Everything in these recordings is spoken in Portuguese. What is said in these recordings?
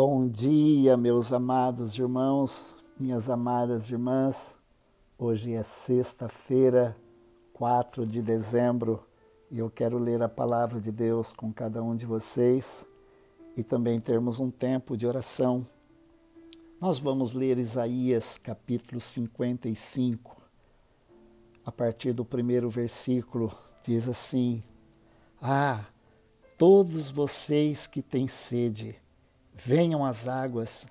Bom dia, meus amados irmãos, minhas amadas irmãs. Hoje é sexta-feira, 4 de dezembro, e eu quero ler a palavra de Deus com cada um de vocês e também termos um tempo de oração. Nós vamos ler Isaías capítulo 55. A partir do primeiro versículo, diz assim: Ah, todos vocês que têm sede, venham às águas,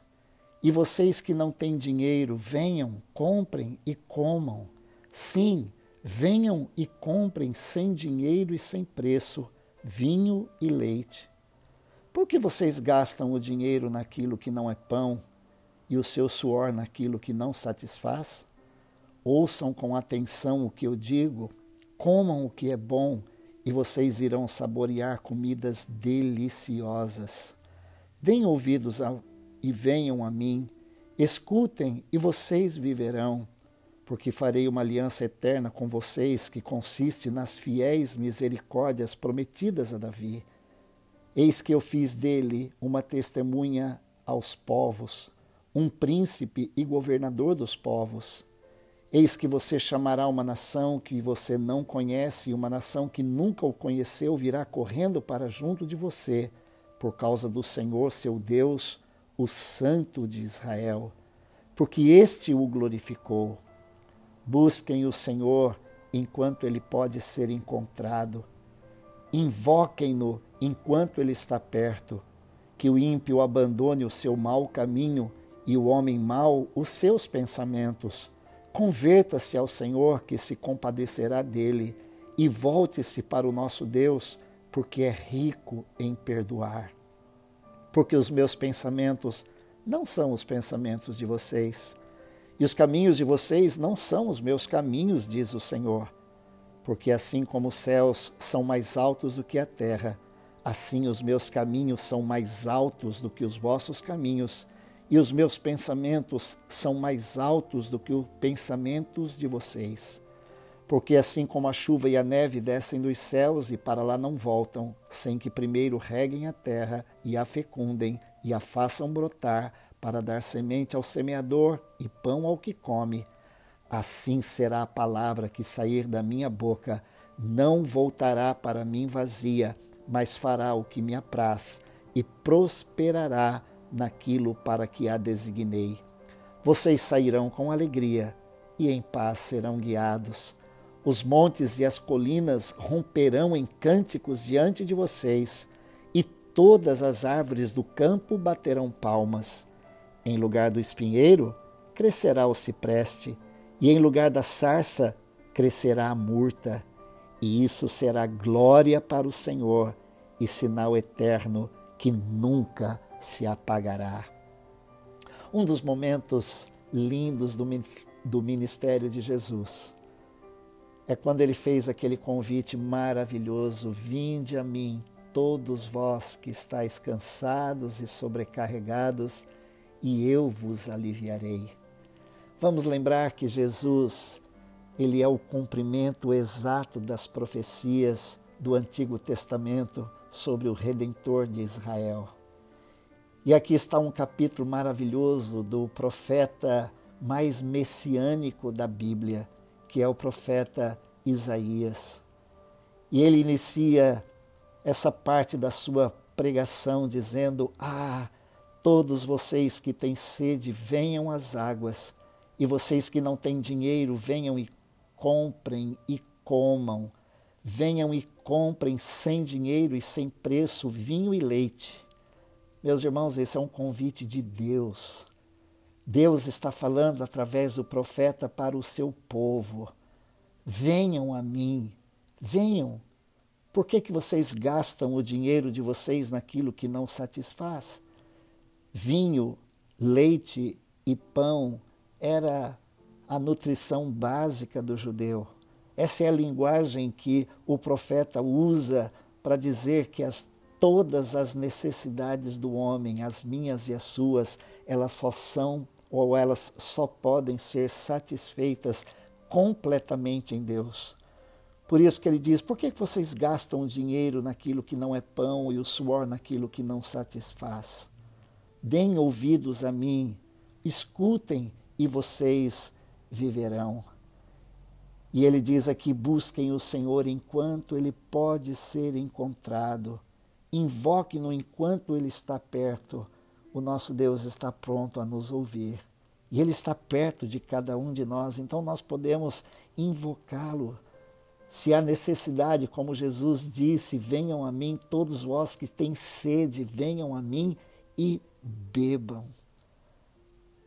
e vocês que não têm dinheiro, venham, comprem e comam. Sim, venham e comprem sem dinheiro e sem preço vinho e leite. Por que vocês gastam o dinheiro naquilo que não é pão e o seu suor naquilo que não satisfaz? Ouçam com atenção o que eu digo, comam o que é bom e vocês irão saborear comidas deliciosas. Deem ouvidos a, e venham a mim, escutem e vocês viverão, porque farei uma aliança eterna com vocês que consiste nas fiéis misericórdias prometidas a Davi. Eis que eu fiz dele uma testemunha aos povos, um príncipe e governador dos povos. Eis que você chamará uma nação que você não conhece, e uma nação que nunca o conheceu virá correndo para junto de você por causa do Senhor seu Deus, o Santo de Israel, porque este o glorificou. Busquem o Senhor enquanto ele pode ser encontrado. Invoquem-no enquanto ele está perto. Que o ímpio abandone o seu mau caminho e o homem mau os seus pensamentos. Converta-se ao Senhor, que se compadecerá dele, e volte-se para o nosso Deus porque é rico em perdoar. Porque os meus pensamentos não são os pensamentos de vocês, e os caminhos de vocês não são os meus caminhos, diz o Senhor. Porque assim como os céus são mais altos do que a terra, assim os meus caminhos são mais altos do que os vossos caminhos, e os meus pensamentos são mais altos do que os pensamentos de vocês. Porque assim como a chuva e a neve descem dos céus e para lá não voltam, sem que primeiro reguem a terra e a fecundem e a façam brotar, para dar semente ao semeador e pão ao que come, assim será a palavra que sair da minha boca, não voltará para mim vazia, mas fará o que me apraz e prosperará naquilo para que a designei. Vocês sairão com alegria e em paz serão guiados os montes e as colinas romperão em cânticos diante de vocês, e todas as árvores do campo baterão palmas. Em lugar do espinheiro, crescerá o cipreste, e em lugar da sarça, crescerá a murta. E isso será glória para o Senhor e sinal eterno que nunca se apagará. Um dos momentos lindos do ministério de Jesus é quando ele fez aquele convite maravilhoso: Vinde a mim, todos vós que estáis cansados e sobrecarregados, e eu vos aliviarei. Vamos lembrar que Jesus, ele é o cumprimento exato das profecias do Antigo Testamento sobre o redentor de Israel. E aqui está um capítulo maravilhoso do profeta mais messiânico da Bíblia, que é o profeta Isaías. E ele inicia essa parte da sua pregação dizendo: Ah, todos vocês que têm sede, venham às águas, e vocês que não têm dinheiro, venham e comprem e comam. Venham e comprem sem dinheiro e sem preço vinho e leite. Meus irmãos, esse é um convite de Deus Deus está falando através do profeta para o seu povo. Venham a mim, venham. Por que, que vocês gastam o dinheiro de vocês naquilo que não satisfaz? Vinho, leite e pão era a nutrição básica do judeu. Essa é a linguagem que o profeta usa para dizer que as, todas as necessidades do homem, as minhas e as suas, elas só são ou elas só podem ser satisfeitas completamente em Deus. Por isso que ele diz: por que vocês gastam dinheiro naquilo que não é pão e o suor naquilo que não satisfaz? deem ouvidos a mim, escutem e vocês viverão. E ele diz aqui: busquem o Senhor enquanto ele pode ser encontrado, invoquem-no enquanto ele está perto. O nosso Deus está pronto a nos ouvir. E Ele está perto de cada um de nós, então nós podemos invocá-lo. Se há necessidade, como Jesus disse, venham a mim todos vós que têm sede, venham a mim e bebam.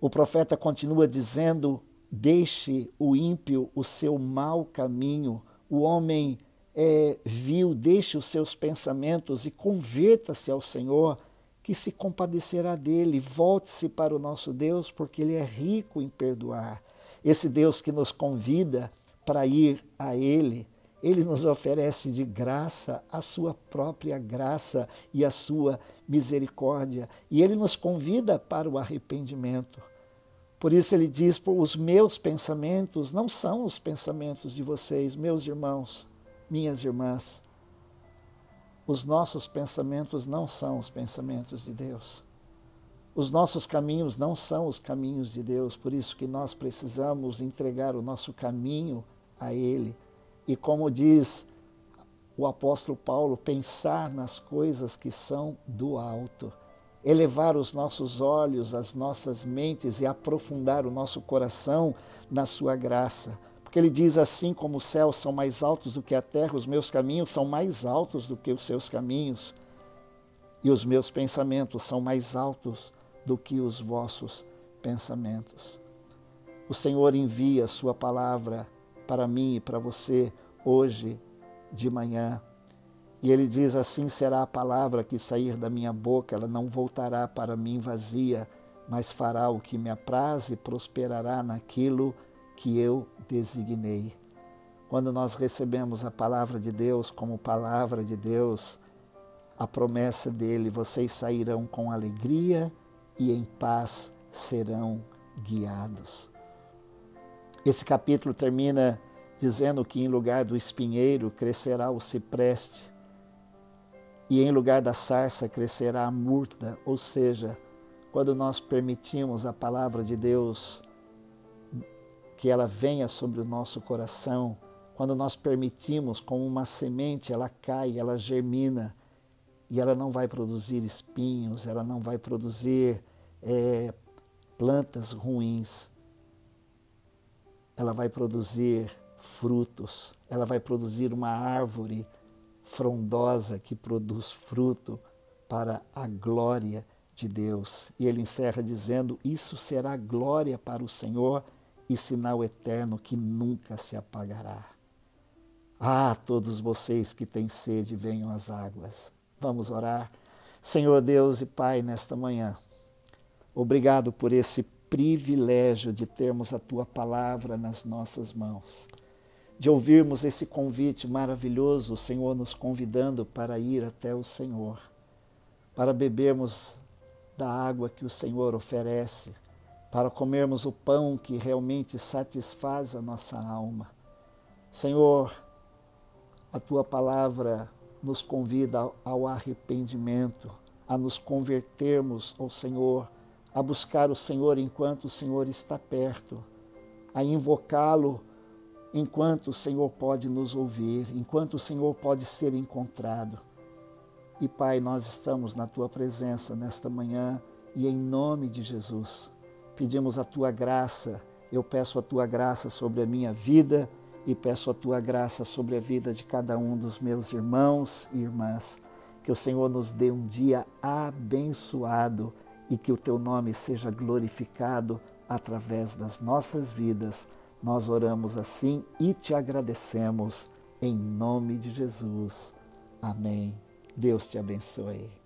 O profeta continua dizendo: Deixe o ímpio o seu mau caminho, o homem é, vil, deixe os seus pensamentos e converta-se ao Senhor, que se compadecerá dele. Volte-se para o nosso Deus, porque ele é rico em perdoar. Esse Deus que nos convida para ir a ele, ele nos oferece de graça a sua própria graça e a sua misericórdia, e ele nos convida para o arrependimento. Por isso ele diz: os meus pensamentos não são os pensamentos de vocês, meus irmãos, minhas irmãs. Os nossos pensamentos não são os pensamentos de Deus. Os nossos caminhos não são os caminhos de Deus, por isso que nós precisamos entregar o nosso caminho a Ele. E como diz o apóstolo Paulo, pensar nas coisas que são do alto elevar os nossos olhos, as nossas mentes e aprofundar o nosso coração na sua graça. Porque ele diz assim: como os céus são mais altos do que a terra, os meus caminhos são mais altos do que os seus caminhos, e os meus pensamentos são mais altos do que os vossos pensamentos. O Senhor envia a sua palavra para mim e para você hoje de manhã e ele diz: Assim será a palavra que sair da minha boca, ela não voltará para mim vazia, mas fará o que me apraz e prosperará naquilo que eu designei. Quando nós recebemos a palavra de Deus como palavra de Deus, a promessa dele: vocês sairão com alegria e em paz serão guiados. Esse capítulo termina dizendo que em lugar do espinheiro crescerá o cipreste e em lugar da sarça crescerá a murta, ou seja, quando nós permitimos a palavra de Deus que ela venha sobre o nosso coração, quando nós permitimos como uma semente, ela cai, ela germina e ela não vai produzir espinhos, ela não vai produzir é, plantas ruins, ela vai produzir frutos, ela vai produzir uma árvore frondosa que produz fruto para a glória de Deus. E ele encerra dizendo: Isso será glória para o Senhor e sinal eterno que nunca se apagará. Ah, todos vocês que têm sede, venham às águas. Vamos orar. Senhor Deus e Pai, nesta manhã, obrigado por esse privilégio de termos a tua palavra nas nossas mãos de ouvirmos esse convite maravilhoso, o Senhor nos convidando para ir até o Senhor, para bebermos da água que o Senhor oferece, para comermos o pão que realmente satisfaz a nossa alma. Senhor, a tua palavra nos convida ao arrependimento, a nos convertermos ao Senhor, a buscar o Senhor enquanto o Senhor está perto, a invocá-lo enquanto o Senhor pode nos ouvir, enquanto o Senhor pode ser encontrado. E Pai, nós estamos na tua presença nesta manhã e em nome de Jesus pedimos a tua graça. Eu peço a tua graça sobre a minha vida e peço a tua graça sobre a vida de cada um dos meus irmãos e irmãs. Que o Senhor nos dê um dia abençoado e que o teu nome seja glorificado através das nossas vidas nós oramos assim e te agradecemos em nome de Jesus. Amém. Deus te abençoe.